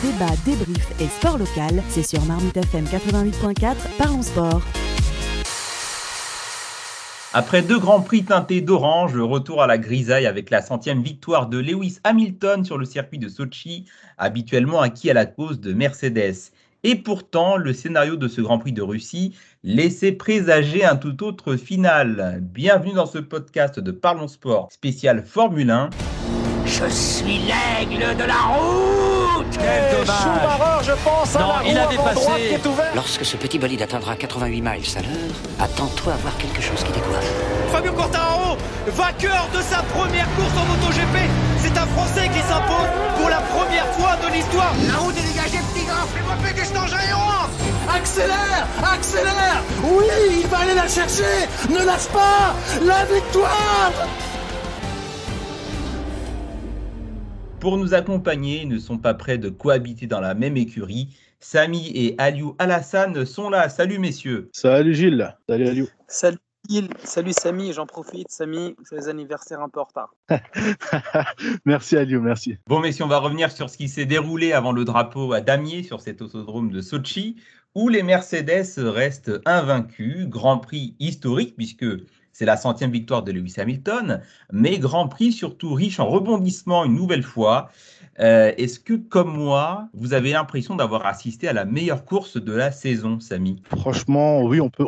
Débat, débrief et sport local, c'est sur Marmite FM 88.4, parlons sport. Après deux grands prix teintés d'orange, retour à la grisaille avec la centième victoire de Lewis Hamilton sur le circuit de Sochi, habituellement acquis à la cause de Mercedes. Et pourtant, le scénario de ce Grand Prix de Russie laissait présager un tout autre final. Bienvenue dans ce podcast de Parlons Sport spécial Formule 1. Je suis l'aigle de la route Quel dommage Schumacher, je pense, à Non, la il roue avait passé. droite qui est ouverte. Lorsque ce petit bolide atteindra 88 miles à l'heure, attends-toi à voir quelque chose qui décoiffe. Fabio Quartararo, vainqueur de sa première course en MotoGP. C'est un Français qui s'impose pour la première fois de l'histoire. La route est dégagée, petit gars. Fais-moi péter cet engin Accélère Accélère Oui, il va aller la chercher Ne lâche pas La victoire Pour nous accompagner, ils ne sont pas prêts de cohabiter dans la même écurie. Samy et Aliou Alassane sont là. Salut messieurs. Salut Gilles. Salut Aliou. Salut Gilles, salut Samy, j'en profite. Samy, c'est les anniversaires un peu en retard. merci Aliou, merci. Bon messieurs, on va revenir sur ce qui s'est déroulé avant le drapeau à damier sur cet autodrome de Sochi, où les Mercedes restent invaincus. Grand prix historique puisque c'est la centième victoire de Lewis Hamilton, mais Grand Prix surtout riche en rebondissements une nouvelle fois. Euh, Est-ce que, comme moi, vous avez l'impression d'avoir assisté à la meilleure course de la saison, Samy? Franchement, oui, on peut,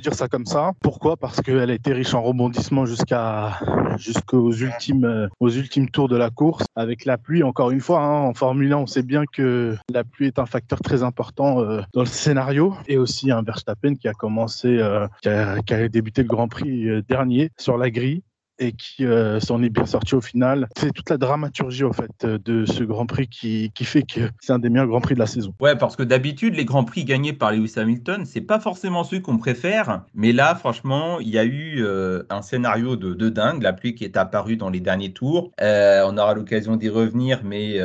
dire ça comme ça. Pourquoi? Parce qu'elle a été riche en rebondissements jusqu'aux ultimes, euh, ultimes tours de la course. Avec la pluie, encore une fois, hein, en Formule 1, on sait bien que la pluie est un facteur très important euh, dans le scénario. Et aussi un Verstappen qui a commencé, qui, a, débuté le Grand Prix dernier sur la grille et qui euh, s'en est bien sorti au final. C'est toute la dramaturgie au fait euh, de ce Grand Prix qui, qui fait que c'est un des meilleurs Grands Prix de la saison. Ouais, parce que d'habitude, les Grands Prix gagnés par Lewis Hamilton, c'est pas forcément ceux qu'on préfère. Mais là, franchement, il y a eu euh, un scénario de, de, dingue, la pluie qui est apparue dans les derniers tours. Euh, on aura l'occasion d'y revenir, mais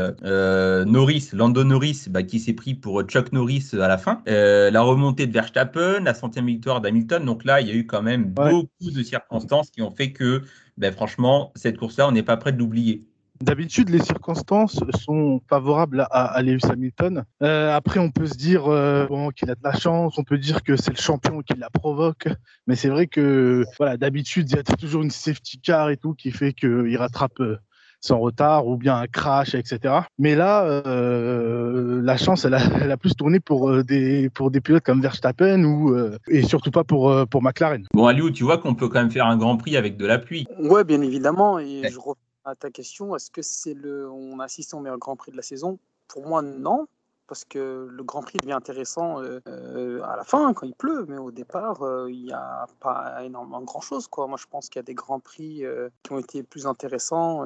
Norris, Lando Norris, bah, qui s'est pris pour Chuck Norris à la fin. La remontée de Verstappen, la centième victoire d'Hamilton. Donc là, il y a eu quand même ouais. beaucoup de circonstances qui ont fait que ben franchement, cette course-là, on n'est pas prêt de l'oublier. D'habitude, les circonstances sont favorables à, Lewis Hamilton. Euh, après, on peut se dire euh, qu'il a de la chance, on peut dire que c'est le champion qui la provoque, mais c'est vrai que voilà, d'habitude, il y a toujours une safety car et tout qui fait qu'il rattrape euh, son retard ou bien un crash, etc. Mais là, euh, la chance, elle a, elle a, plus tourné pour euh, des, pour des pilotes comme Verstappen ou, euh, et surtout pas pour, pour McLaren. Bon, Aliou, tu vois qu'on peut quand même faire un grand prix avec de la pluie. Ouais, bien évidemment. Et ouais. je reviens à ta question, est-ce que c'est le, on assiste au meilleur grand prix de la saison? Pour moi, non parce que le Grand Prix devient intéressant euh, euh, à la fin quand il pleut, mais au départ euh, il n'y a pas énormément grand chose. Moi je pense qu'il y a des Grands Prix qui ont été plus intéressants.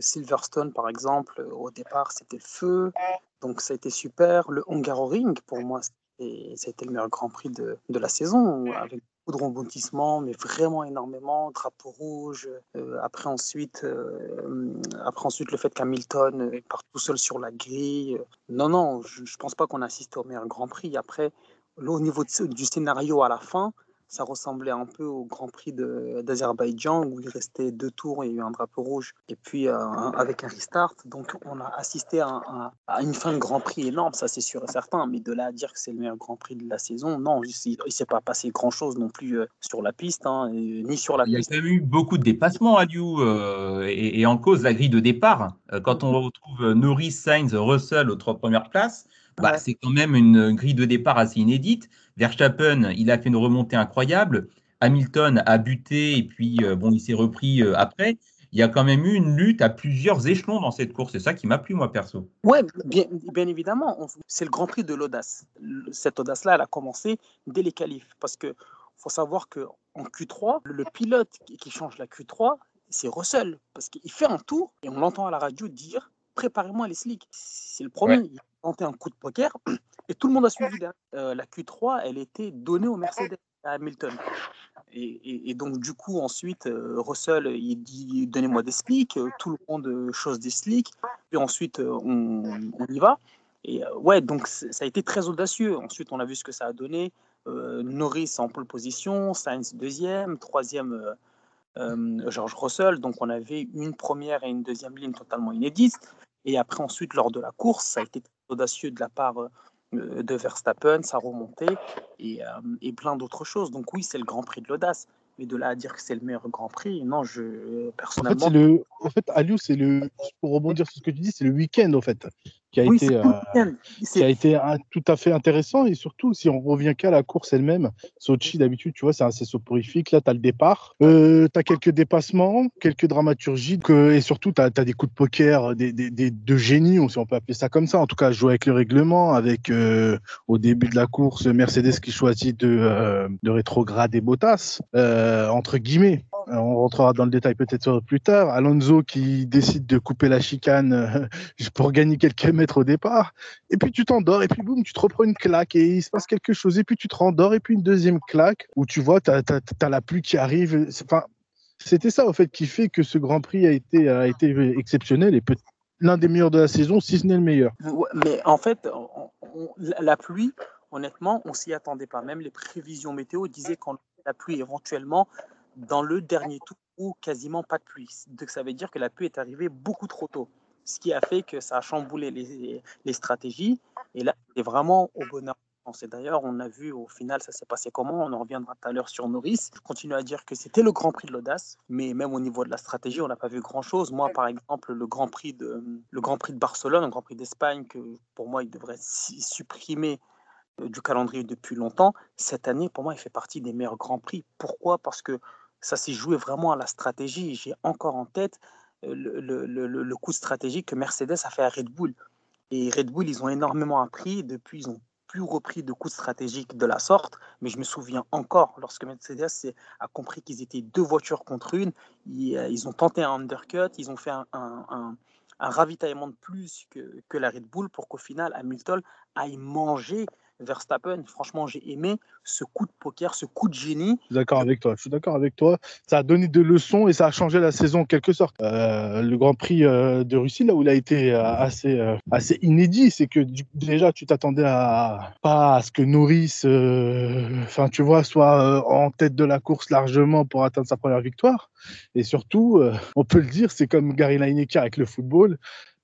Silverstone par exemple, au départ c'était le feu, donc ça a été super. Le Hungaroring pour moi ça a été le meilleur Grand Prix de, de la saison avec beaucoup de rebondissements, mais vraiment énormément, drapeau rouge. Euh, après, ensuite, euh, après ensuite, le fait qu'Hamilton part tout seul sur la grille. Non, non, je ne pense pas qu'on assiste au meilleur Grand Prix. Après, là, au niveau de, du scénario à la fin, ça ressemblait un peu au Grand Prix d'Azerbaïdjan où il restait deux tours et il y a eu un drapeau rouge et puis euh, avec un restart. Donc on a assisté à, un, à, une fin de Grand Prix énorme, ça c'est sûr et certain. Mais de là à dire que c'est le meilleur Grand Prix de la saison, non, il ne s'est pas passé grand-chose non plus euh, sur la piste, hein, et, ni sur la il piste. Il y a quand même eu beaucoup de dépassements, Aliou, euh, et, et, en cause la grille de départ. Quand on retrouve Norris, Sainz, Russell aux trois premières places, bah, ouais. c'est quand même une grille de départ assez inédite. Verstappen, il a fait une remontée incroyable. Hamilton a buté et puis euh, bon, il s'est repris euh, après. Il y a quand même eu une lutte à plusieurs échelons dans cette course. C'est ça qui m'a plu, moi, perso. Ouais, bien, bien évidemment. C'est le Grand Prix de l'audace. Cette audace-là, elle a commencé dès les qualifs. Parce qu'il faut savoir qu'en Q3, le pilote qui change la Q3, c'est Russell. Parce qu'il fait un tour et on l'entend à la radio dire préparez-moi les slicks. C'est le premier. Ouais. Il a tenté un coup de poker et tout le monde a suivi. Euh, la Q3, elle était donnée au Mercedes, à Hamilton. Et, et, et donc, du coup, ensuite, euh, Russell, il dit donnez-moi des slicks. Tout le monde chose des slicks. Puis ensuite, euh, on, on, y va. Et ouais, donc ça a été très audacieux. Ensuite, on a vu ce que ça a donné. Norris en pole position, Sainz deuxième, troisième. George Russell, donc on avait une première et une deuxième ligne totalement inédites. Et après, ensuite, lors de la course, ça a été audacieux de la part de Verstappen, sa remontée et, et plein d'autres choses. Donc oui, c'est le Grand Prix de l'audace. Mais de là à dire que c'est le meilleur Grand Prix, non, je personnellement. En fait, le, en fait Aliou, c'est le, pour rebondir sur ce que tu dis, c'est le week-end en fait qui a été, euh, qui a été un, tout à fait intéressant. Et surtout, si on revient qu'à la course elle-même, Sochi, d'habitude, tu vois, c'est assez soporifique. Là, tu as le départ, euh, tu as quelques dépassements, quelques dramaturgies, que, et surtout, tu as, des coups de poker des, des, des, de génie, si on peut appeler ça comme ça. En tout cas, jouer avec le règlement, avec euh, au début de la course, Mercedes qui choisit de, euh, de rétrograder Bottas, entre guillemets. On rentrera dans le détail peut-être plus tard. Alonso qui décide de couper la chicane pour gagner quelques au départ. Et puis tu t'endors et puis boum, tu te reprends une claque et il se passe quelque chose. Et puis tu te rendors et puis une deuxième claque où tu vois, tu as, la pluie qui arrive. Enfin, c'était ça, au fait, qui fait que ce Grand Prix a été, a été exceptionnel et l'un des meilleurs de la saison, si ce n'est le meilleur. mais en fait, la pluie, honnêtement, on s'y attendait pas. Même les prévisions météo disaient qu'on la pluie éventuellement dans le dernier tour ou quasiment pas de pluie. Donc ça veut dire que la pluie est arrivée beaucoup trop tôt ce qui a fait que ça a chamboulé les, stratégies. Et là, c'est vraiment au bonheur. Et d'ailleurs, on a vu au final, ça s'est passé comment? On en reviendra tout à l'heure sur Norris. Je continue à dire que c'était le Grand Prix de l'audace, mais même au niveau de la stratégie, on n'a pas vu grand-chose. Moi, par exemple, le Grand Prix de, le Grand Prix de Barcelone, le Grand Prix d'Espagne, que pour moi, il devrait supprimer euh, du calendrier depuis longtemps. Cette année, pour moi, il fait partie des meilleurs Grands Prix. Pourquoi? Parce que ça s'est joué vraiment à la stratégie. J'ai encore en tête le, le, le, coup stratégique que Mercedes a fait à Red Bull. Et Red Bull, ils ont énormément appris. Depuis, ils ont plus repris de coups stratégiques de la sorte. Mais je me souviens encore, lorsque Mercedes a compris qu'ils étaient deux voitures contre une, ils, euh, ils, ont tenté un undercut, ils ont fait un, un, un, un ravitaillement de plus que, que, la Red Bull pour qu'au final, Hamilton aille manger Verstappen, franchement, j'ai aimé ce coup de poker, ce coup de génie. Je suis d'accord avec toi. Je suis d'accord avec toi. Ça a donné des leçons et ça a changé la saison en quelque sorte. Euh, le Grand Prix euh, de Russie, là où il a été euh, assez, assez inédit, c'est que déjà tu t'attendais à pas à ce que Norris, enfin tu vois, soit en tête de la course largement pour atteindre sa première victoire. Et surtout, on peut le dire, c'est comme Gary Lineker avec le football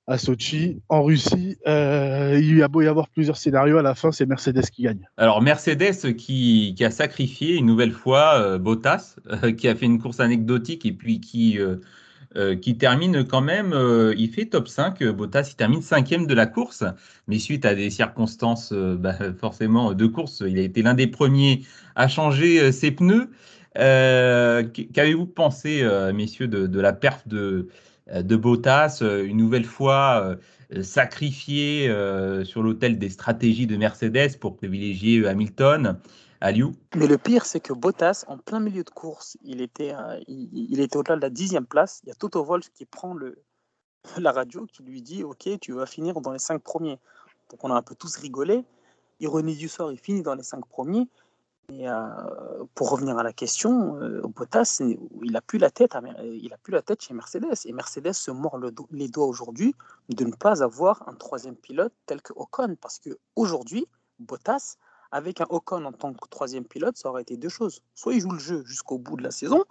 à Sochi, en Russie. Euh, il y a beau y avoir plusieurs scénarios, à la fin, c'est Mercedes qui gagne. Alors, Mercedes qui, a sacrifié une nouvelle fois euh, Bottas, euh, qui a fait une course anecdotique et puis qui, qui termine quand même, il fait top 5. Bottas, il termine cinquième de la course, mais suite à des circonstances bah, forcément de course, il a été l'un des premiers à changer ses pneus. Qu'avez-vous pensé, messieurs, de, de la perf de de Bottas, euh, une nouvelle fois euh, sacrifié sur l'autel des stratégies de Mercedes pour privilégier Hamilton. Aliou? Mais le pire, c'est que Bottas, en plein milieu de course, il était, il, était au-delà de la dixième place. Il y a Toto Wolff qui prend le, la radio, qui lui dit Ok, tu vas finir dans les cinq premiers. Donc on a un peu tous rigolé. Ironie du sort, il finit dans les cinq premiers. Et euh, pour revenir à la question, euh, Bottas, il n'a plus la tête, il a plus la tête chez Mercedes. Et Mercedes se mord les doigts aujourd'hui de ne pas avoir un troisième pilote tel que Ocon, parce que aujourd'hui, Bottas, avec un Ocon en tant que troisième pilote, ça aurait été deux choses. Soit il joue le jeu jusqu'au bout de la saison,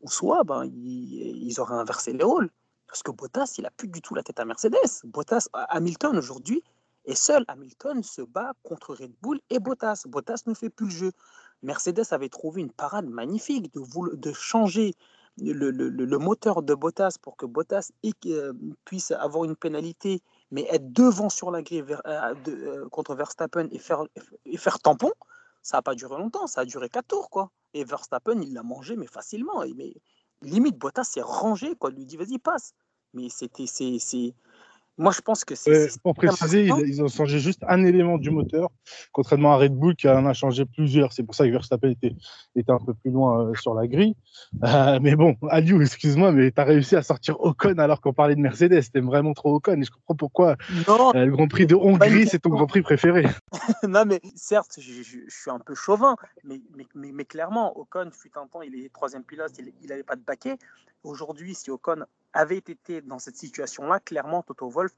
ou soit ben, ils, auraient inversé les rôles. Parce que Bottas, il n'a plus du tout la tête à Mercedes. Bottas, Hamilton aujourd'hui, et seul Hamilton se bat contre Red Bull et Bottas. Bottas ne fait plus le jeu. Mercedes avait trouvé une parade magnifique de, changer le, moteur de Bottas pour que Bottas euh, puisse avoir une pénalité, mais être devant sur la grille euh, euh, contre Verstappen et faire, et faire tampon. Ça n'a pas duré longtemps, ça a duré 4 tours. quoi. Et Verstappen, il l'a mangé, mais facilement. Mais limite, Bottas s'est rangé, quoi. Il lui dit, vas-y, passe. Mais c'était, c'est, moi, je pense que c'est. pour préciser, ils, ont changé juste un élément du moteur, contrairement à Red Bull qui en a changé plusieurs. C'est pour ça que Verstappen était, était un peu plus loin euh, sur la grille. Euh, mais bon, Aliou, excuse-moi, mais tu as réussi à sortir Ocon alors qu'on parlait de Mercedes. T'aimes vraiment trop Ocon et je comprends pourquoi euh, le Grand Prix de Hongrie, c'est ton Grand Prix préféré. non, mais certes, je, suis un peu chauvin, mais, mais, mais, clairement, Ocon, fut un temps, il est troisième pilote, il n'avait pas de baquet. Aujourd'hui, si Ocon avait été dans cette situation-là, clairement, Toto Wolf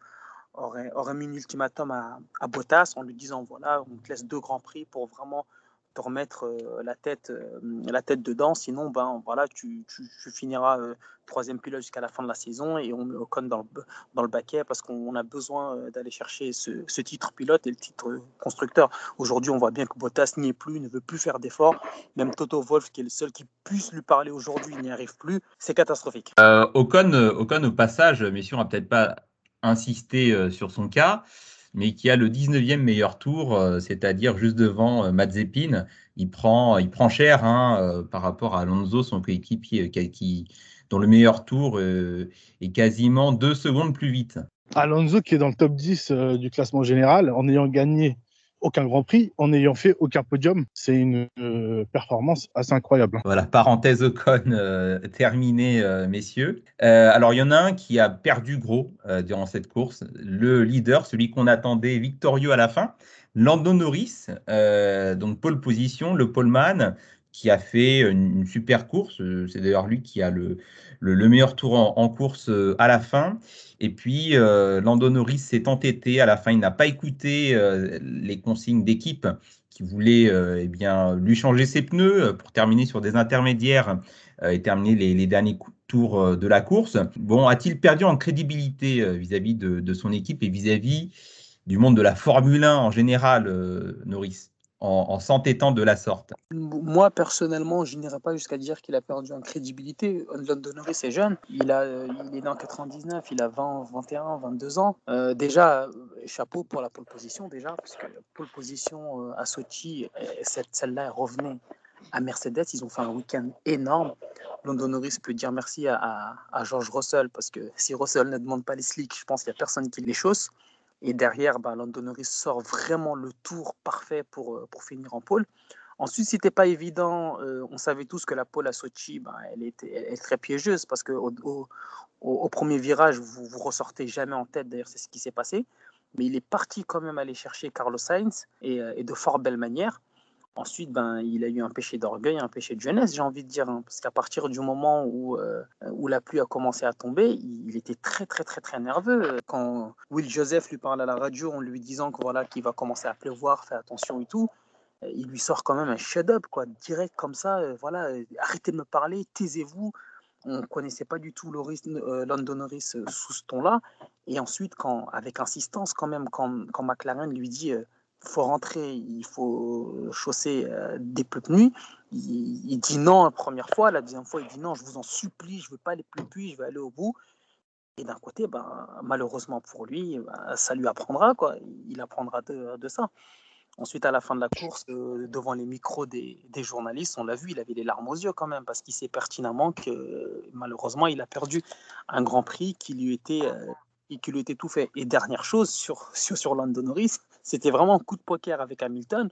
aurait, mis un ultimatum à, à, Bottas en lui disant voilà, on te laisse deux grands prix pour vraiment te remettre la, tête, la tête dedans. Sinon, ben, voilà, tu, tu, finiras troisième pilote jusqu'à la fin de la saison et on met Ocon dans le, dans le baquet parce qu'on a besoin d'aller chercher ce, titre pilote et le titre constructeur. Aujourd'hui, on voit bien que Bottas n'y est plus, ne veut plus faire d'efforts. Même Toto Wolf, qui est le seul qui puisse lui parler aujourd'hui, n'y arrive plus. C'est catastrophique. Ocon, Ocon, au passage, messieurs, on va peut-être pas insister sur son cas mais qui a le 19e meilleur tour, euh, c'est-à-dire juste devant euh, Mazepin. Il prend, il cher hein, euh, par rapport à Alonso, son coéquipier, qui, dont le meilleur tour est quasiment deux secondes plus vite. Alonso qui est dans le top 10 du classement général en ayant gagné aucun Grand Prix en n'ayant fait aucun podium. C'est une euh, performance assez incroyable. Voilà, parenthèse Ocon euh, terminée, euh, messieurs. alors, il y en a un qui a perdu gros durant cette course. Le leader, celui qu'on attendait victorieux à la fin, Lando Norris, donc pole position, le poleman, qui a fait une, super course. C'est d'ailleurs lui qui a le, le, meilleur tour en, course à la fin. Et puis, euh, Lando Norris s'est entêté. À la fin, il n'a pas écouté euh, les consignes d'équipe qui voulaient euh, eh bien, lui changer ses pneus pour terminer sur des intermédiaires et terminer les, derniers tours de la course. Bon, a-t-il perdu en crédibilité vis-à-vis de, son équipe et vis-à-vis du monde de la Formule 1 en général, Norris? En, s'entêtant de la sorte Moi, personnellement, je n'irais pas jusqu'à dire qu'il a perdu en crédibilité. London Norris est jeune, il, a, il est en 99, il a 20, 21, 22 ans. Euh, déjà, chapeau pour la pole position, déjà, parce que la pole position euh, à Sochi, celle-là, elle revenait à Mercedes. Ils ont fait un week-end énorme. London Norris peut dire merci à, à, George Russell, parce que si Russell ne demande pas les slicks, je pense qu'il n'y a personne qui les chausse. Et derrière, bah, Lando Norris sort vraiment le tour parfait pour, pour finir en pole. Ensuite, ce n'était pas évident. On savait tous que la pole à Sochi, bah, elle, était, est très piégeuse parce qu'au au, au, premier virage, vous ne ressortez jamais en tête. D'ailleurs, c'est ce qui s'est passé. Mais il est parti quand même aller chercher Carlos Sainz et de fort belle manière. Ensuite, ben, il a eu un péché d'orgueil, un péché de jeunesse, j'ai envie de dire. Hein, parce qu'à partir du moment où, euh, où la pluie a commencé à tomber, il, était très, très, très, très nerveux. Quand Will Joseph lui parle à la radio en lui disant que voilà, qu'il va commencer à pleuvoir, fais attention et tout, euh, il lui sort quand même un shut-up, direct comme ça. Euh, voilà, arrêtez de me parler, taisez-vous. On ne connaissait pas du tout Loris, Norris sous ce ton-là. Et ensuite, quand, avec insistance, quand même, quand, quand McLaren lui dit faut rentrer, il faut chausser euh, des pneus nuit. Il, dit non la première fois, la deuxième fois, il dit non, je vous en supplie, je veux pas aller plus pluie, je vais aller au bout. Et d'un côté, ben, malheureusement pour lui, ben, ça lui apprendra, quoi. il apprendra de, de, ça. Ensuite, à la fin de la course, euh, devant les micros des, des journalistes, on l'a vu, il avait les larmes aux yeux quand même, parce qu'il sait pertinemment que malheureusement, il a perdu un grand prix qui lui était, euh, qui lui était tout fait. Et dernière chose sur, sur, sur c'était vraiment un coup de poker avec Hamilton.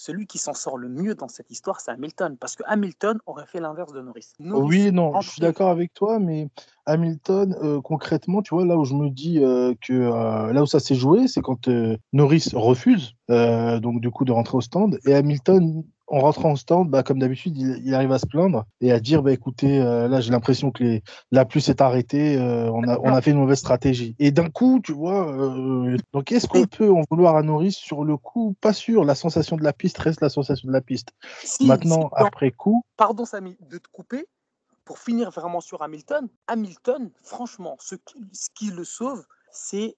Celui qui s'en sort le mieux dans cette histoire, c'est Hamilton, parce que Hamilton aurait fait l'inverse de Norris. oui, non, je suis d'accord avec toi, mais Hamilton, euh, concrètement, tu vois, là où je me dis euh, que euh, là où ça s'est joué, c'est quand Norris refuse, donc du coup, de rentrer au stand, et Hamilton en rentrant au stand, bah, comme d'habitude, il, arrive à se plaindre et à dire bah, écoutez, euh, là, j'ai l'impression que les, la pluie s'est arrêtée, euh, on, a, on a fait une mauvaise stratégie. Et d'un coup, tu vois, euh, donc est-ce qu'on peut en vouloir à Norris sur le coup? Pas sûr. La sensation de la piste reste la sensation de la piste. Maintenant, après coup. Pardon, Samy, de te couper. Pour finir vraiment sur Hamilton, Hamilton, franchement, ce ce qui le sauve, c'est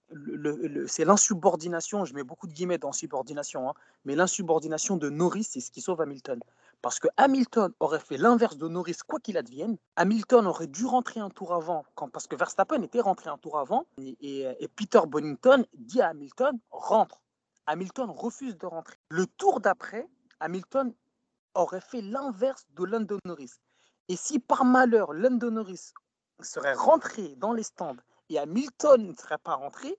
l'insubordination, je mets beaucoup de guillemets dans subordination, hein, mais l'insubordination de Norris, c'est ce qui sauve Hamilton. Parce que Hamilton aurait fait l'inverse de Norris, quoi qu'il advienne. Hamilton aurait dû rentrer un tour avant, quand, parce que Verstappen était rentré un tour avant, et, Peter Bonington dit à Hamilton, rentre. Hamilton refuse de rentrer. Le tour d'après, Hamilton aurait fait l'inverse de London Norris. Et si par malheur London Norris serait rentré dans les stands et Hamilton ne serait pas rentré,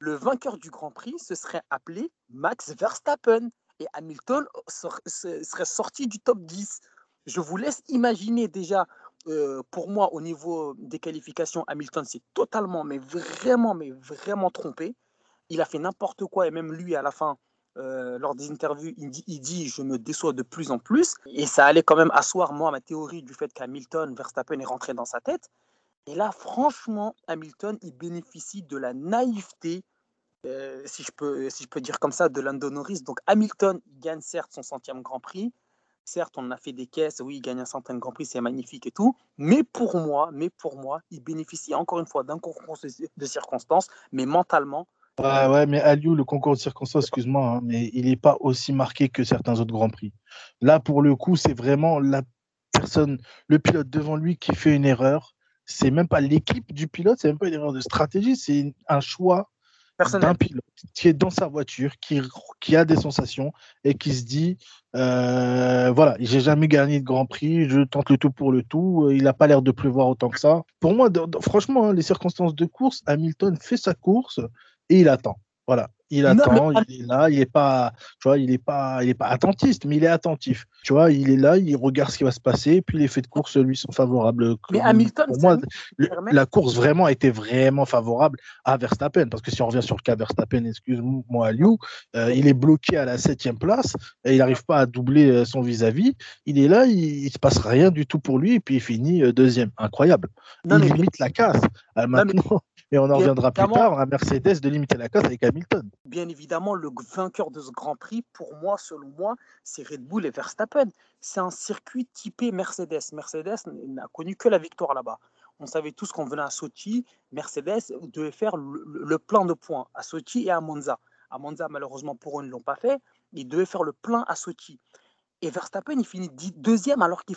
le vainqueur du Grand Prix se serait appelé Max Verstappen et Hamilton serait sorti du top 10. Je vous laisse imaginer déjà, euh, pour moi, au niveau des qualifications, Hamilton s'est totalement, mais vraiment, mais vraiment trompé. Il a fait n'importe quoi et même lui, à la fin, euh, lors des interviews, il dit, il dit, Je me déçois de plus en plus. Et ça allait quand même asseoir, moi, ma théorie du fait qu'Hamilton, Verstappen est rentré dans sa tête. Et là, franchement, Hamilton, il bénéficie de la naïveté euh, si, je peux, dire comme ça, de Lando. Donc Hamilton il gagne certes son centième Grand Prix. Certes, on a fait des caisses, oui, il gagne un centième Grand Prix, c'est magnifique et tout. Mais pour moi, il bénéficie encore une fois d'un concours de circonstances, mais mentalement, Ouais, ouais, mais Aliou, le concours de circonstances, excuse-moi, hein, mais il n'est pas aussi marqué que certains autres Grands Prix. Là, pour le coup, c'est vraiment la personne, le pilote devant lui qui fait une erreur. C'est même pas l'équipe du pilote, c'est même pas une erreur de stratégie, c'est un choix d'un pilote qui est dans sa voiture, qui, qui a des sensations et qui se dit euh, voilà, j'ai jamais gagné de Grand Prix, je tente le tout pour le tout. Il n'a pas l'air de pleuvoir autant que ça. Pour moi, franchement, hein, les circonstances de course, Hamilton fait sa course et il attend. Voilà, il attend, il est là, il est pas, tu vois, il est pas, il est pas attentiste, mais il est attentif. Tu vois, il est là, il regarde ce qui va se passer, puis les faits de course lui sont favorables. Mais Hamilton, pour moi, la course vraiment a été vraiment favorable à Verstappen, parce que si on revient sur le cas Verstappen, excuse-moi, Liu, euh, il est bloqué à la septième place et il n'arrive pas à doubler euh, son vis-à-vis. Il est là, il, ne se passe rien du tout pour lui, et puis il finit euh, deuxième. Incroyable. il limite la casse. maintenant, et on en reviendra plus tard à Mercedes de limiter la casse avec Hamilton. Bien évidemment, le vainqueur de ce Grand Prix, pour moi, selon moi, c'est Red Bull et Verstappen. C'est un circuit typé Mercedes. Mercedes n'a connu que la victoire là-bas. On savait tous qu'on venait à Sochi, Mercedes devait faire le, plein de points à Sochi et à Monza. À Monza, malheureusement pour eux, ils ne l'ont pas fait. Ils devaient faire le plein à Sochi. Et Verstappen, il finit deuxième alors qu'il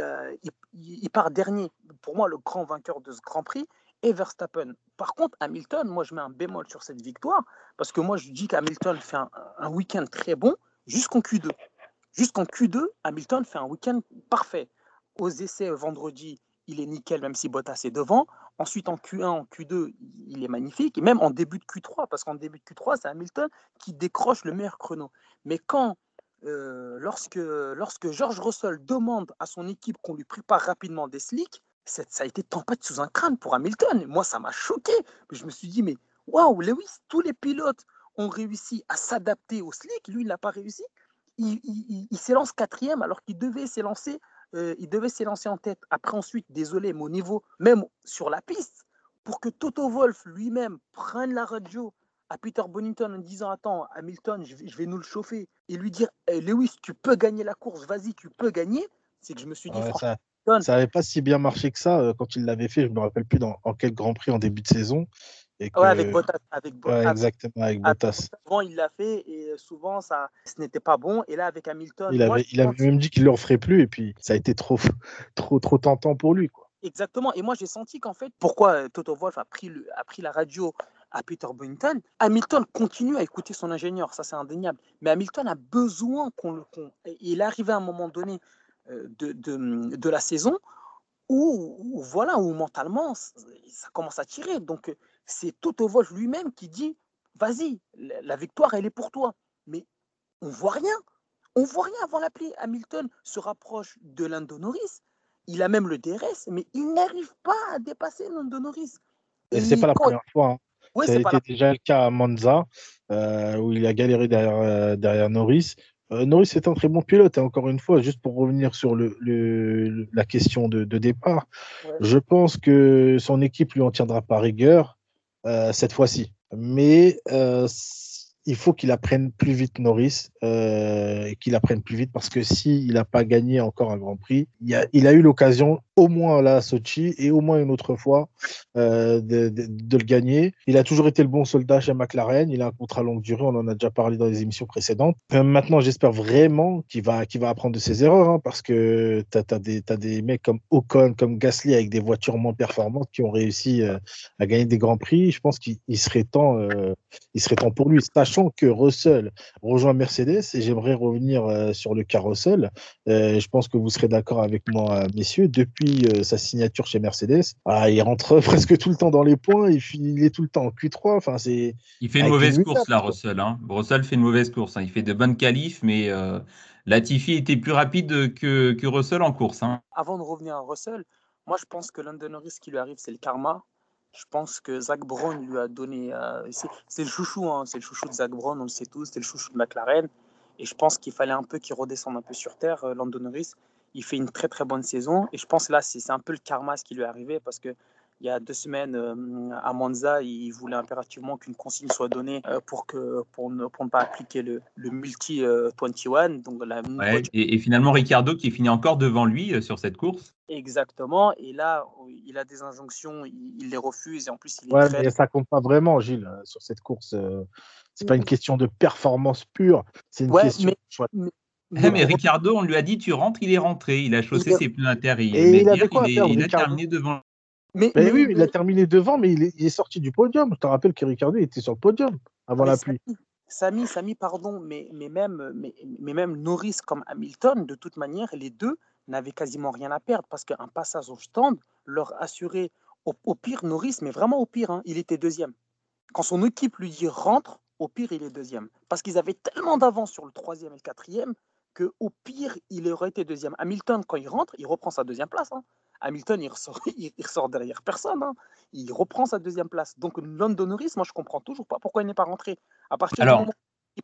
euh, il, part dernier. Pour moi, le grand vainqueur de ce Grand Prix, et Verstappen. Par contre, Hamilton, moi, je mets un bémol sur cette victoire parce que moi, je dis qu'Hamilton fait un, week-end très bon jusqu'en Q2. Jusqu'en Q2, Hamilton fait un week-end parfait. Aux essais vendredi, il est nickel, même si Bottas est devant. Ensuite, en Q1, en Q2, il est magnifique. Et même en début de Q3, parce qu'en début de Q3, c'est Hamilton qui décroche le meilleur chrono. Mais quand, euh, lorsque, lorsque George Russell demande à son équipe qu'on lui prépare rapidement des slicks, ça a été tempête sous un crâne pour Hamilton. Moi, ça m'a choqué. Je me suis dit, mais waouh, Lewis, tous les pilotes ont réussi à s'adapter au slick. Lui, il n'a pas réussi. Il, s'élance quatrième alors qu'il devait s'élancer. Euh, il devait s'élancer en tête. Après, ensuite, désolé, mais au niveau, même sur la piste, pour que Toto Wolf lui-même prenne la radio à Peter Bonington en disant Attends, Hamilton, je vais, nous le chauffer et lui dire eh, Lewis, tu peux gagner la course, vas-y, tu peux gagner. C'est que je me suis dit, ça n'avait pas si bien marché que ça euh, quand il l'avait fait. Je ne me rappelle plus dans, en quel Grand Prix en début de saison. Et Ouais, avec Bottas. Avec Bottas. exactement, avec Bottas. Avant, il l'a fait et souvent, ça, ce n'était pas bon. Et là, avec Hamilton. Il avait, il avait même dit qu'il ne le referait plus et puis ça a été trop, trop, trop tentant pour lui. Quoi. Exactement. Et moi, j'ai senti qu'en fait, pourquoi euh, Toto Wolff a pris, le, a pris la radio à Peter Boynton, Hamilton continue à écouter son ingénieur, ça c'est indéniable. Mais Hamilton a besoin qu'on le. il est arrivé à un moment donné euh, de, de, de la saison où, voilà, où mentalement, ça commence à tirer. Donc, c'est Toto Wolff lui-même qui dit Vas-y, la victoire, elle est pour toi. Mais on voit rien. On voit rien avant l'appli. Hamilton se rapproche de Lando Norris. Il a même le DRS, mais il n'arrive pas à dépasser Lando Norris. Et, c'est pas la première fois. Hein. ça a été déjà le cas à Monza, euh, où il a galéré derrière, euh, derrière Norris. Euh, Norris est un très bon pilote, et encore une fois, juste pour revenir sur le, la question de, départ, je pense que son équipe lui en tiendra pas rigueur euh, cette fois-ci. Mais euh, il faut qu'il apprenne plus vite Norris euh, qu'il apprenne plus vite parce que s'il il n'a pas gagné encore un Grand Prix, il a, eu l'occasion au moins là à Sochi et au moins une autre fois euh, de, le gagner. Il a toujours été le bon soldat chez McLaren. Il a un contrat longue durée. On en a déjà parlé dans les émissions précédentes. Euh, maintenant, j'espère vraiment qu'il va, apprendre de ses erreurs hein, parce que tu as, des, mecs comme Ocon, comme Gasly avec des voitures moins performantes qui ont réussi à gagner des Grands Prix. Je pense qu'il serait temps, serait temps pour lui sachant que Russell rejoint Mercedes, et j'aimerais revenir euh, sur le cas Russell, euh, je pense que vous serez d'accord avec moi, messieurs, depuis euh, sa signature chez Mercedes, ah, il rentre presque tout le temps dans les points, il, il est tout le temps en Q3. Enfin, c'est, il fait une mauvaise course là, Russell. Hein. Russell fait une mauvaise course. Hein. Il fait de bonnes qualifs, mais Latifi était plus rapide que, que Russell en course. Hein. Avant de revenir à Russell, moi je pense que l'un des risques qui lui arrive, c'est le karma. Je pense que Zach Brown lui a donné. Euh, c'est le chouchou, hein, c'est le chouchou de Zach Brown, on le sait tous, c'est le chouchou de McLaren. Et je pense qu'il fallait un peu qu'il redescende un peu sur terre, euh, Lando Norris. Il fait une très très bonne saison. Et je pense là, c'est un peu le karma ce qui lui est arrivé parce que il y a deux semaines euh, à Monza, il voulait impérativement qu'une consigne soit donnée euh, pour, que, pour, ne, pour ne pas appliquer le, le multi 21. Donc la et, finalement, Ricardo qui finit encore devant lui sur cette course. Exactement. Et là, il a des injonctions, il, les refuse et en plus, il est ouais, mais ça compte pas vraiment, Gilles, sur cette course. C'est pas une question de performance pure, c'est une question. Mais, mais, mais, Ricardo, on lui a dit tu rentres, il est rentré, il a chaussé ses pneus intérieurs. Et il, avait quoi il, il a terminé devant mais, oui, il a terminé devant, mais il est, sorti du podium. Je te rappelle que Ricardo était sur le podium avant la pluie. Samy, Samy, pardon, mais, mais, même, mais, mais, même Norris comme Hamilton, de toute manière, les deux n'avaient quasiment rien à perdre parce qu'un passage au stand leur assurait, au, pire, Norris, mais vraiment au pire, hein, il était deuxième. Quand son équipe lui dit rentre, au pire, il est deuxième. Parce qu'ils avaient tellement d'avance sur le troisième et le quatrième qu'au pire, il aurait été deuxième. Hamilton, quand il rentre, il reprend sa deuxième place. Hein. Hamilton, il ressort, il ressort derrière personne. Hein. Il reprend sa deuxième place. Donc, London Norris, moi, je comprends toujours pas pourquoi il n'est pas rentré. À partir alors,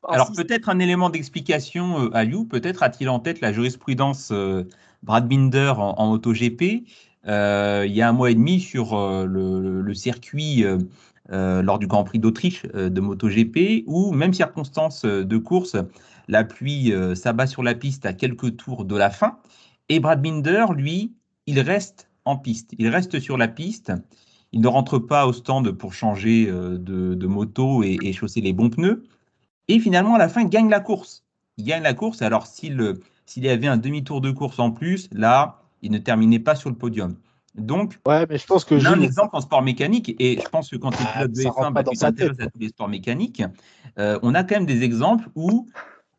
alors peut-être un élément d'explication euh, à You, peut-être a-t-il en tête la jurisprudence euh, Brad Binder en, en MotoGP? Euh, il y a un mois et demi sur le, circuit lors du Grand Prix d'Autriche de MotoGP, où, même circonstance de course, la pluie s'abat sur la piste à quelques tours de la fin. Et Brad Binder, lui, il reste en piste. Il reste sur la piste. Il ne rentre pas au stand pour changer de, moto et, chausser les bons pneus. Et finalement, à la fin, il gagne la course. Il gagne la course. Alors, s'il s'il y avait un demi-tour de course en plus, là, il ne terminait pas sur le podium. Donc, ouais, mais je pense que un exemple en sport mécanique, et je pense que quand tu es pilote de F1, bah, tu t'intéresses à tous les sports mécaniques, euh, on a quand même des exemples où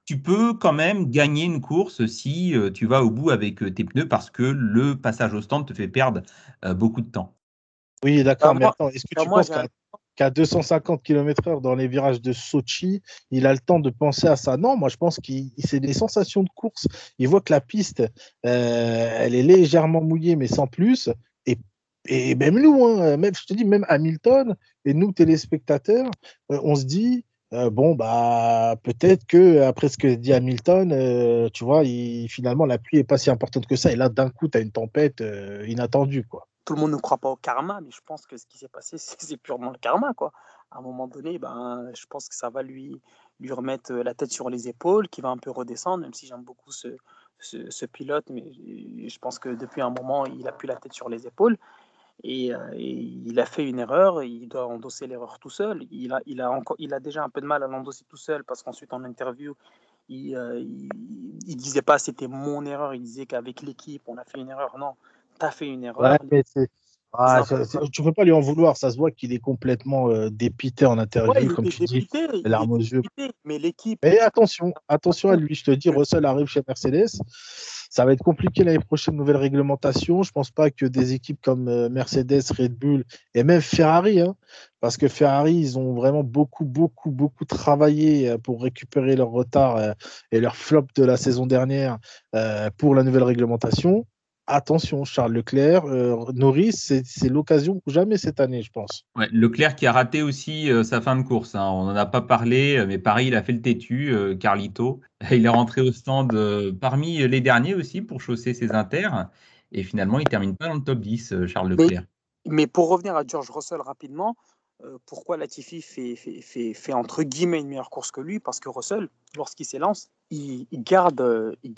tu peux quand même gagner une course si euh, tu vas au bout avec euh, tes pneus parce que le passage au stand te fait perdre euh, beaucoup de temps. Oui, d'accord, mais attends, est-ce que tu penses qu'à 250 km/h dans les virages de Sochi, il a le temps de penser à ça Non, moi je pense qu'il c'est des sensations de course. Il voit que la piste, elle est légèrement mouillée, mais sans plus. Et, même nous, hein, même, je te dis, même Hamilton et nous téléspectateurs, on se dit, euh, bon, bah, peut-être que après ce que dit Hamilton, euh, tu vois, finalement, la pluie est pas si importante que ça. Et là, d'un coup, tu as une tempête euh, inattendue, quoi. Tout le monde ne croit pas au karma, mais je pense que ce qui s'est passé, c'est purement le karma, quoi. À un moment donné, ben, je pense que ça va lui, lui remettre la tête sur les épaules, qui va un peu redescendre, même si j'aime beaucoup ce, ce, pilote, mais je pense que depuis un moment, il a plus la tête sur les épaules. Euh, et, il a fait une erreur, il doit endosser l'erreur tout seul. Il a, il, a encore, il a déjà un peu de mal à l'endosser tout seul parce qu'ensuite en interview, il, euh, disait pas c'était mon erreur, il disait qu'avec l'équipe on a fait une erreur. Non, tu as fait une erreur. Ouais, ah, tu ne peux pas lui en vouloir, ça se voit qu'il est complètement euh, dépité en interview, comme tu dis, larmes aux yeux. Mais l'équipe. Mais attention, attention à lui, je te dis, Russell arrive chez Mercedes. Ça va être compliqué l'année prochaine, nouvelle réglementation. Je ne pense pas que des équipes comme euh, Mercedes, Red Bull et même Ferrari, hein, parce que Ferrari, ils ont vraiment beaucoup, beaucoup, beaucoup travaillé euh, pour récupérer leur retard et leur flop de la saison dernière pour la nouvelle réglementation attention, Charles Leclerc, euh, Norris, c'est l'occasion ou jamais cette année, je pense. Ouais, Leclerc qui a raté aussi euh, sa fin de course. Hein. On n'en a pas parlé, euh, mais Paris, il a fait le têtu, Carlito. Il est rentré au stand parmi les derniers aussi pour chausser ses inters. Et finalement, il termine pas dans le top 10, Charles Leclerc. Mais, pour revenir à George Russell rapidement, pourquoi Latifi fait, fait, fait, fait, entre guillemets une meilleure course que lui? Parce que Russell, lorsqu'il s'élance, il, garde, euh, il,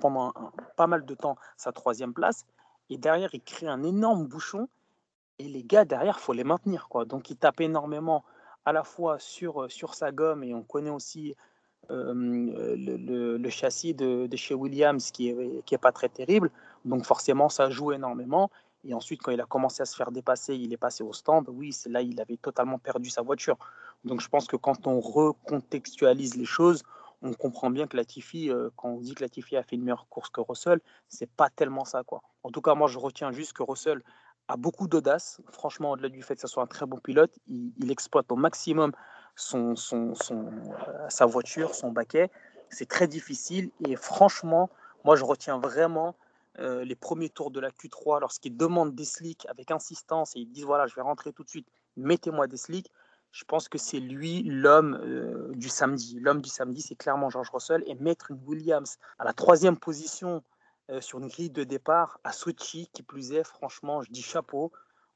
pendant pas mal de temps sa troisième place. Et derrière, il crée un énorme bouchon. Et les gars, derrière, faut les maintenir. Quoi. Donc, il tape énormément à la fois sur, euh, sur sa gomme. Et on connaît aussi le, le, châssis de, de, chez Williams qui n'est qui est pas très terrible. Donc, forcément, ça joue énormément. Et ensuite, quand il a commencé à se faire dépasser, il est passé au stand. Oui, c'est là il avait totalement perdu sa voiture. Donc, je pense que quand on recontextualise les choses, on comprend bien que Latifi, euh, quand on dit que Latifi a fait une meilleure course que Russell, c'est pas tellement ça. quoi. En tout cas, moi, je retiens juste que Russell a beaucoup d'audace. Franchement, au-delà du fait que ce soit un très bon pilote, il, exploite au maximum son, son, son euh, sa voiture, son baquet. C'est très difficile. Et franchement, moi, je retiens vraiment euh, les premiers tours de la Q3 lorsqu'il demande des slicks avec insistance et ils disent voilà, je vais rentrer tout de suite, mettez-moi des slicks je pense que c'est lui l'homme euh, du samedi. L'homme du samedi, c'est clairement George Russell et mettre Williams à la troisième position euh, sur une grille de départ à Sochi, qui plus est, franchement, je dis chapeau.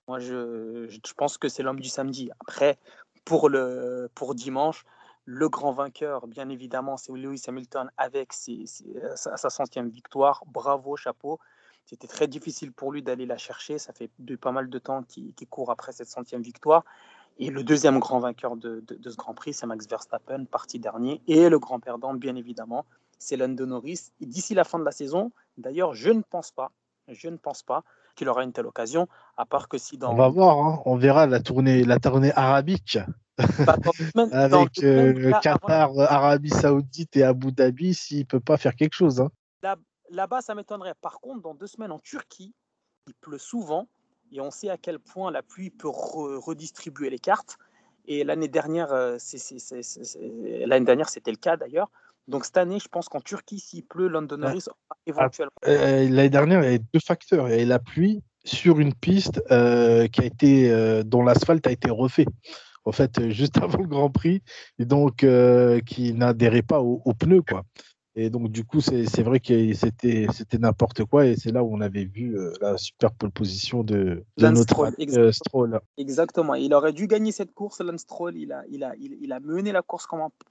Moi, je, pense que c'est l'homme du samedi. Après, pour, le, pour dimanche, le grand vainqueur, bien évidemment, c'est Lewis Hamilton avec sa, centième victoire. Bravo, chapeau. C'était très difficile pour lui d'aller la chercher. Ça fait pas mal de temps qu'il court après cette centième victoire. Et le deuxième grand vainqueur de, ce Grand Prix, c'est Max Verstappen, parti dernier. Et le grand perdant, bien évidemment, c'est Lando Norris. D'ici la fin de la saison, d'ailleurs, je ne pense pas, je ne pense pas qu'il aura une telle occasion, à part que si dans... On va voir, hein. on verra la tournée, la tournée arabique. Bah, Avec euh, Qatar, Arabie Saoudite et Abu Dhabi, s'il ne peut pas faire quelque chose. Hein. Là-bas, ça m'étonnerait. Par contre, dans deux semaines en Turquie, il pleut souvent et on sait à quel point la pluie peut redistribuer les cartes. Et l'année dernière, euh, l'année dernière, c'était le cas d'ailleurs. Donc cette année, je pense qu'en Turquie, s'il pleut, London Norris ah, éventuellement. Euh, l'année dernière, il y avait deux facteurs. Il y avait la pluie sur une piste euh, qui a été, dont l'asphalte a été refait. En fait, juste avant le Grand Prix, et donc qui n'adhérait pas aux, aux, pneus, quoi. Et donc, du coup, c'est vrai que c'était n'importe quoi. Et c'est là où on avait vu euh, la super pole position de, notre euh, Stroll, exactement. Il aurait dû gagner cette course, Lance Stroll. Il a, il, a, il, a mené la course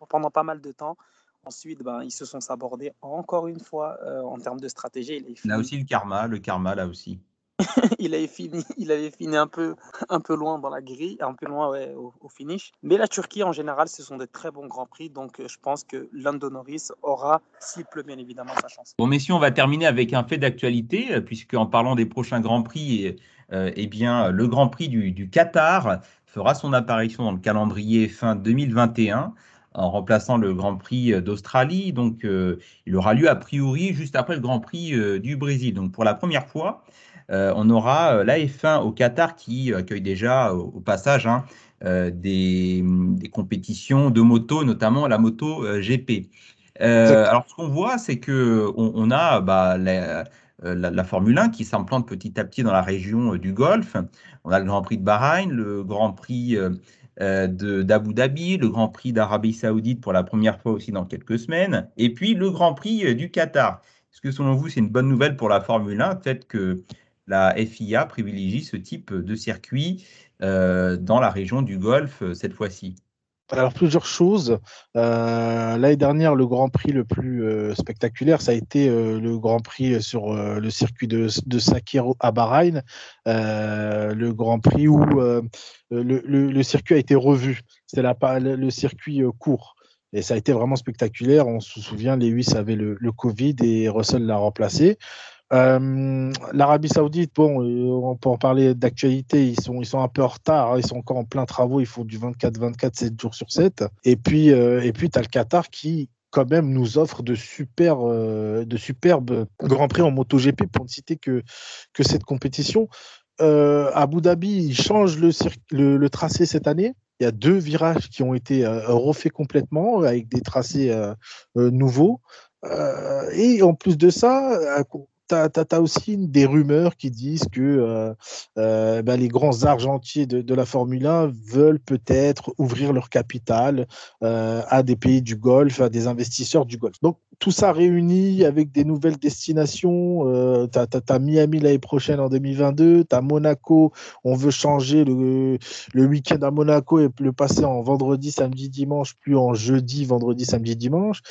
pendant pas mal de temps. Ensuite, ben, ils se sont sabordés encore une fois euh, en termes de stratégie. Il a aussi le karma, le karma là aussi. il avait fini, il avait fini un peu, un peu loin dans la grille, un peu loin au, finish. Mais la Turquie en général, ce sont des très bons grands prix, donc euh, je pense que Lando Norris aura, s'il pleut bien évidemment, sa chance. Bon, messieurs, on va terminer avec un fait d'actualité, euh, puisque en parlant des prochains grands prix, euh, eh bien, le Grand Prix du, Qatar fera son apparition dans le calendrier fin 2021 en remplaçant le Grand Prix d'Australie. Donc, il aura lieu a priori juste après le Grand Prix du Brésil. Donc, pour la première fois, on aura euh, la F1 au Qatar qui accueille déjà au, passage hein, euh, des, compétitions de moto, notamment la moto GP. alors, ce qu'on voit, c'est que on, a bah, la, Formule 1 qui s'implante petit à petit dans la région du Golfe. On a le Grand Prix de Bahreïn, le Grand Prix d'Abu Dhabi, le Grand Prix d'Arabie Saoudite pour la première fois aussi dans quelques semaines, et puis le Grand Prix du Qatar. Est-ce que selon vous, c'est une bonne nouvelle pour la Formule 1, peut-être que la FIA privilégie ce type de circuit euh, dans la région du Golfe euh, cette fois-ci alors plusieurs choses. Euh, l'année dernière, le Grand Prix le plus spectaculaire, ça a été le Grand Prix sur le circuit de, de Sakiro à Bahreïn, le Grand Prix où le, circuit a été revu. Le, le circuit court. Et ça a été vraiment spectaculaire. On se souvient, Lewis avait le, le Covid et Russell l'a remplacé. Euh, L'Arabie Saoudite, bon, euh, on peut en parler d'actualité, ils sont, ils sont un peu en retard, hein, ils sont encore en plein travaux, ils font du 24-24, 7 jours sur 7. Et puis, euh, tu as le Qatar qui, quand même, nous offre de, super, de superbes Grands Prix en MotoGP, pour ne citer que, que cette compétition. Abu Dhabi, il change le, le, tracé cette année. Il y a deux virages qui ont été refaits complètement avec des tracés nouveaux. et en plus de ça, tu as, aussi des rumeurs qui disent que euh, euh, bah, les grands argentiers de, la Formule 1 veulent peut-être ouvrir leur capital euh, à des pays du Golfe, à des investisseurs du Golfe. Donc, tout ça réuni avec des nouvelles destinations. tu as, Miami l'année prochaine en 2022, tu as Monaco, on veut changer le, le week-end à Monaco et le passer en vendredi, samedi, dimanche, plus en jeudi, vendredi, samedi, dimanche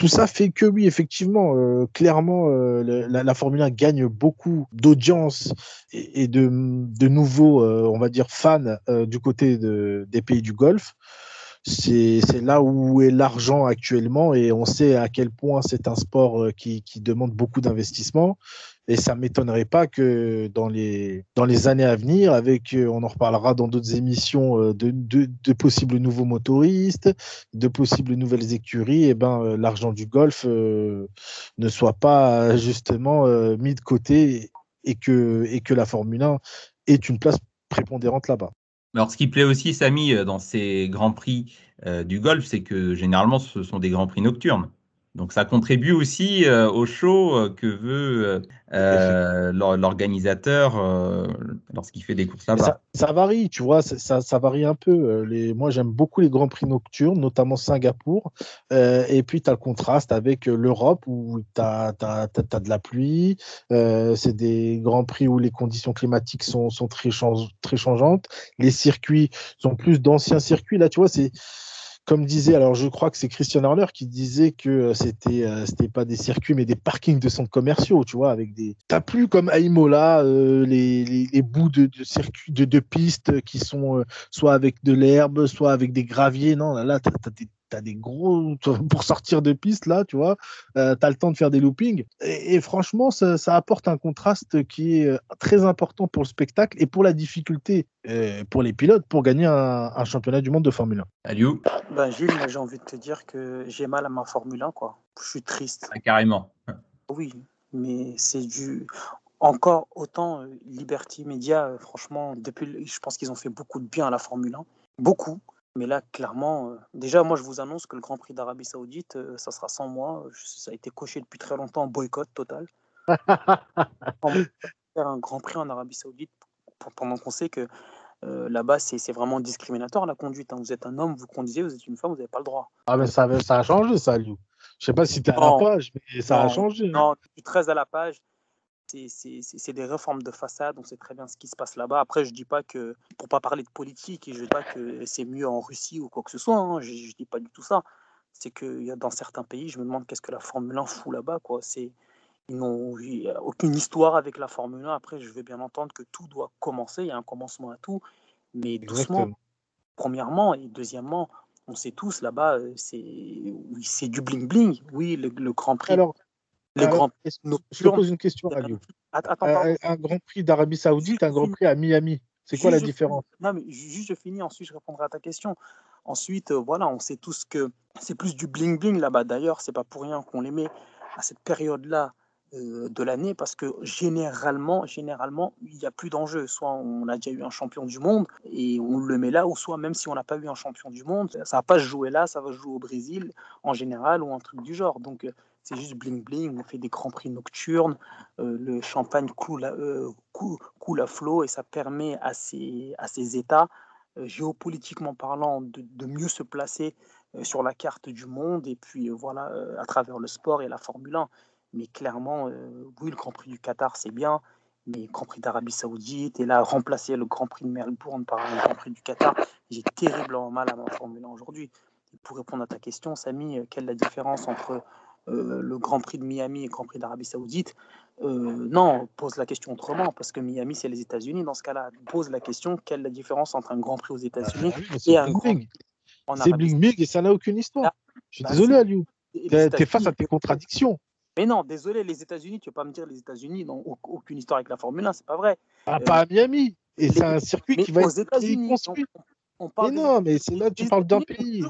tout ça fait que oui, effectivement, euh, clairement, euh, la, Formule 1 gagne beaucoup d'audience et, de, nouveaux, euh, on va dire, fans du côté des pays du Golfe. C'est là où est l'argent actuellement et on sait à quel point c'est un sport qui demande beaucoup d'investissement. Et ça ne m'étonnerait pas que dans les, dans les années à venir, avec, euh, on en reparlera dans d'autres émissions, euh, de, possibles nouveaux motoristes, de possibles nouvelles écuries, et eh ben, euh, l'argent du golf ne soit pas justement mis de côté et que, et que la Formule 1 ait une place prépondérante là-bas. Alors, ce qui plaît aussi, Samy, dans ces grands prix du golf, c'est que généralement, ce sont des grands prix nocturnes. Donc ça contribue aussi euh, au show euh, que veut euh, l'organisateur lorsqu'il fait des courses là-bas. Ça, varie, tu vois, ça, ça, varie un peu. Les, moi, j'aime beaucoup les grands prix nocturnes, notamment Singapour. et puis, tu as le contraste avec l'Europe où tu as, de la pluie. C'est des grands prix où les conditions climatiques sont, sont très, très changeantes. Les circuits sont plus d'anciens circuits. Là, tu vois, c'est comme disait, alors je crois que c'est Christian Horner qui disait que euh, c'était euh, pas des circuits mais des parkings de centres commerciaux, tu vois, avec des. T'as plus comme à euh, les, bouts de, de pistes qui sont soit avec de l'herbe, soit avec des graviers. Non, là, là t'as as des tu des gros. Pour sortir de piste, là, tu vois, euh, tu as le temps de faire des loopings. Et, franchement, ça, apporte un contraste qui est euh, très important pour le spectacle et pour la difficulté euh, pour les pilotes pour gagner un, championnat du monde de Formule 1. Aliou ben, Gilles, j'ai envie de te dire que j'ai mal à ma Formule 1, quoi. Je suis triste. Ah, carrément. Oui, mais c'est du encore autant Liberty Media, franchement, depuis, je pense qu'ils ont fait beaucoup de bien à la Formule 1. Beaucoup. Mais là, clairement, euh, déjà, moi, je vous annonce que le Grand Prix d'Arabie Saoudite, euh, ça sera sans moi. Ça a été coché depuis très longtemps en boycott total. faire un Grand Prix en Arabie Saoudite pendant qu'on sait que euh, là-bas, c'est vraiment discriminatoire la conduite. Hein. Vous êtes un homme, vous conduisez, vous êtes une femme, vous n'avez pas le droit. Ah, mais ça, ça a changé, ça, Liu. Je sais pas si tu es à la page, mais ça a changé. Hein. Non, suis très à la page c'est des réformes de façade, on sait très bien ce qui se passe là-bas. Après, je dis pas que, pour pas parler de politique, et je dis pas que c'est mieux en Russie ou quoi que ce soit, hein, je, ne dis pas du tout ça. C'est y a dans certains pays, je me demande qu'est-ce que la Formule 1 fout là-bas, quoi. C'est ils n'ont aucune histoire avec la Formule 1. Après, je vais bien entendre que tout doit commencer, il y a un commencement à tout, mais doucement, premièrement, et deuxièmement, on sait tous là-bas, euh, c'est du bling-bling. Oui, le, Grand Prix. Je te pose une question, Radio. un, un, Grand Prix d'Arabie Saoudite, un Grand Prix à Miami. C'est quoi la différence? Non, mais juste je finis, ensuite je répondrai à ta question. Ensuite, euh, voilà, on sait tous que c'est plus du bling-bling là-bas. D'ailleurs, c'est pas pour rien qu'on les met à cette période-là euh, de l'année parce que généralement, généralement, il n'y a plus d'enjeu. Soit on a déjà eu un champion du monde et on le met là, ou soit même si on n'a pas eu un champion du monde, ça va pas se jouer là, ça va se jouer au Brésil en général ou un truc du genre. Donc euh, c'est juste bling bling. On fait des grands prix nocturnes, euh, le champagne coule à, coule, à flot et ça permet à ces, à ces États, géopolitiquement parlant, de, mieux se placer sur la carte du monde et puis voilà, à travers le sport et la Formule 1. Mais clairement, euh, oui, le Grand Prix du Qatar, c'est bien. Mais le Grand Prix d'Arabie Saoudite, et là, remplacer le Grand Prix de Melbourne par un Grand Prix du Qatar, j'ai terriblement mal à ma Formule 1 aujourd'hui. Pour répondre à ta question, Samy, euh, quelle est la différence entre euh, le Grand Prix de Miami et le Grand Prix d'Arabie Saoudite Non, pose la question autrement, parce que Miami, c'est les États-Unis. Dans ce cas-là, pose la question quelle est la différence entre un Grand Prix aux États-Unis ah, et un Grand Prix C'est bling bling et ça n'a aucune histoire. Ah, Je suis bah, désolé, Aliou. Tu es face à tes contradictions. Mais non, désolé, les États-Unis, tu ne vas pas me dire les États-Unis n'ont aucune histoire avec la Formule 1, c'est pas vrai. Ah, pas à Miami. Et c'est un circuit qui va être construit. On, parle mais non, mais c'est là tu parles d'un pays.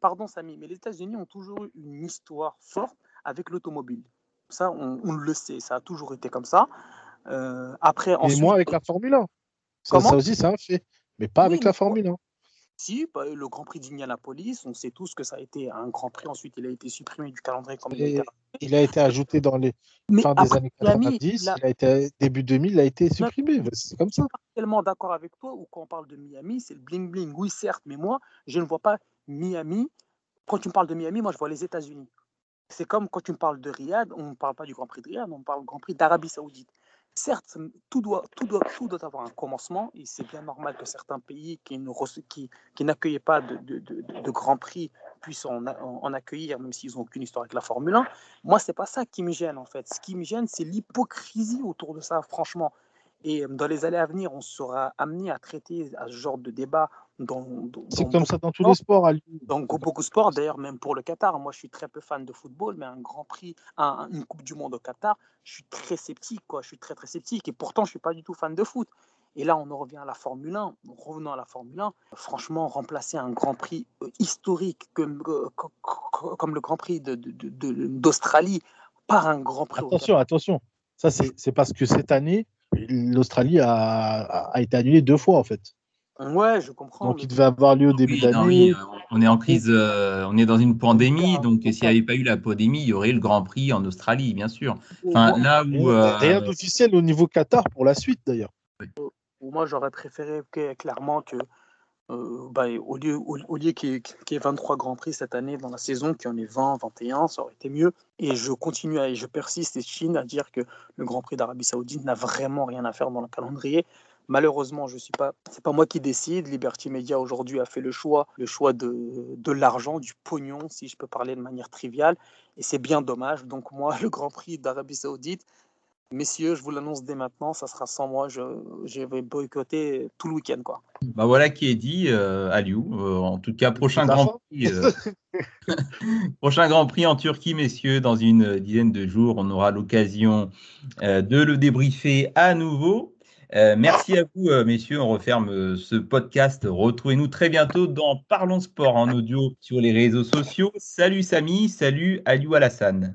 Pardon, Samy, mais les États-Unis ont toujours eu une histoire forte avec l'automobile. Ça, on, le sait, ça a toujours été comme ça. Euh, après, et moi, avec la Formule 1. Ça, ça aussi, c'est un fait. Mais pas avec la Formule 1. Si, bah, le Grand Prix d'Indianapolis, on sait tous que ça a été un Grand Prix. Ensuite, il a été supprimé du calendrier comme il, il a été ajouté dans les fins des années 90. Il a été, début 2000, il a été supprimé. C'est comme ça. Je suis tellement d'accord avec toi ou quand on parle de Miami, c'est le bling bling. Oui, certes, mais moi, je ne vois pas Miami. Quand tu me parles de Miami, moi, je vois les États-Unis. C'est comme quand tu me parles de Riyad, on ne parle pas du Grand Prix de Riyad, on parle du Grand Prix d'Arabie Saoudite certes, tout doit, tout, doit, tout doit avoir un commencement, et c'est bien normal que certains pays qui, qui, qui n'accueillaient pas de, de, de, Grand Prix puissent en, en, accueillir, même s'ils n'ont aucune histoire avec la Formule 1. Moi, c'est pas ça qui me gêne, en fait. Ce qui me gêne, c'est l'hypocrisie autour de ça, franchement. Et dans les années à venir, on sera amené à traiter à ce genre de débat. C'est comme ça dans tous les sports, Ali. Dans beaucoup de sports, d'ailleurs, même pour le Qatar. Moi, je suis très peu fan de football, mais un Grand Prix, un, une Coupe du Monde au Qatar, je suis très sceptique. Quoi. Je suis très, très sceptique. Et pourtant, je ne suis pas du tout fan de foot. Et là, on en revient à la Formule 1. Revenons à la Formule 1. Franchement, remplacer un Grand Prix euh, historique comme, euh, comme le Grand Prix d'Australie de, de, par un Grand Prix. Attention, attention. Ça, c'est parce que cette année, l'Australie a, a, été annulée deux fois, en fait. Ouais, je comprends. Donc, il devait avoir lieu au début d'année. on est en crise, euh, on est dans une pandémie, donc s'il n'y avait pas eu la pandémie, il y aurait le Grand Prix en Australie, bien sûr. Enfin, là où. Euh, rien d'officiel au niveau Qatar pour la suite d'ailleurs. Moi, j'aurais préféré clairement que euh, bah, au lieu, au, lieu qu'il y, ait 23 Grands Prix cette année dans la saison, qu'il y en ait 20, 21, ça aurait été mieux. Et je continue et je persiste et Chine à dire que le Grand Prix d'Arabie Saoudite n'a vraiment rien à faire dans le calendrier. Malheureusement, je suis pas, c'est pas moi qui décide. Liberty Media aujourd'hui a fait le choix, le choix de, de l'argent, du pognon, si je peux parler de manière triviale, et c'est bien dommage. Donc moi, le Grand Prix d'Arabie Saoudite, Messieurs, je vous l'annonce dès maintenant, ça sera sans moi. Je, vais boycotter tout le week-end. Quoi. Bah voilà qui est dit, euh, Aliou. Euh, en tout cas, prochain grand, prix, euh, prochain grand Prix en Turquie, messieurs, dans une dizaine de jours. On aura l'occasion de le débriefer à nouveau. merci à vous, messieurs. On referme ce podcast. Retrouvez-nous très bientôt dans Parlons Sport en audio sur les réseaux sociaux. Salut Samy, salut Aliou Alassane.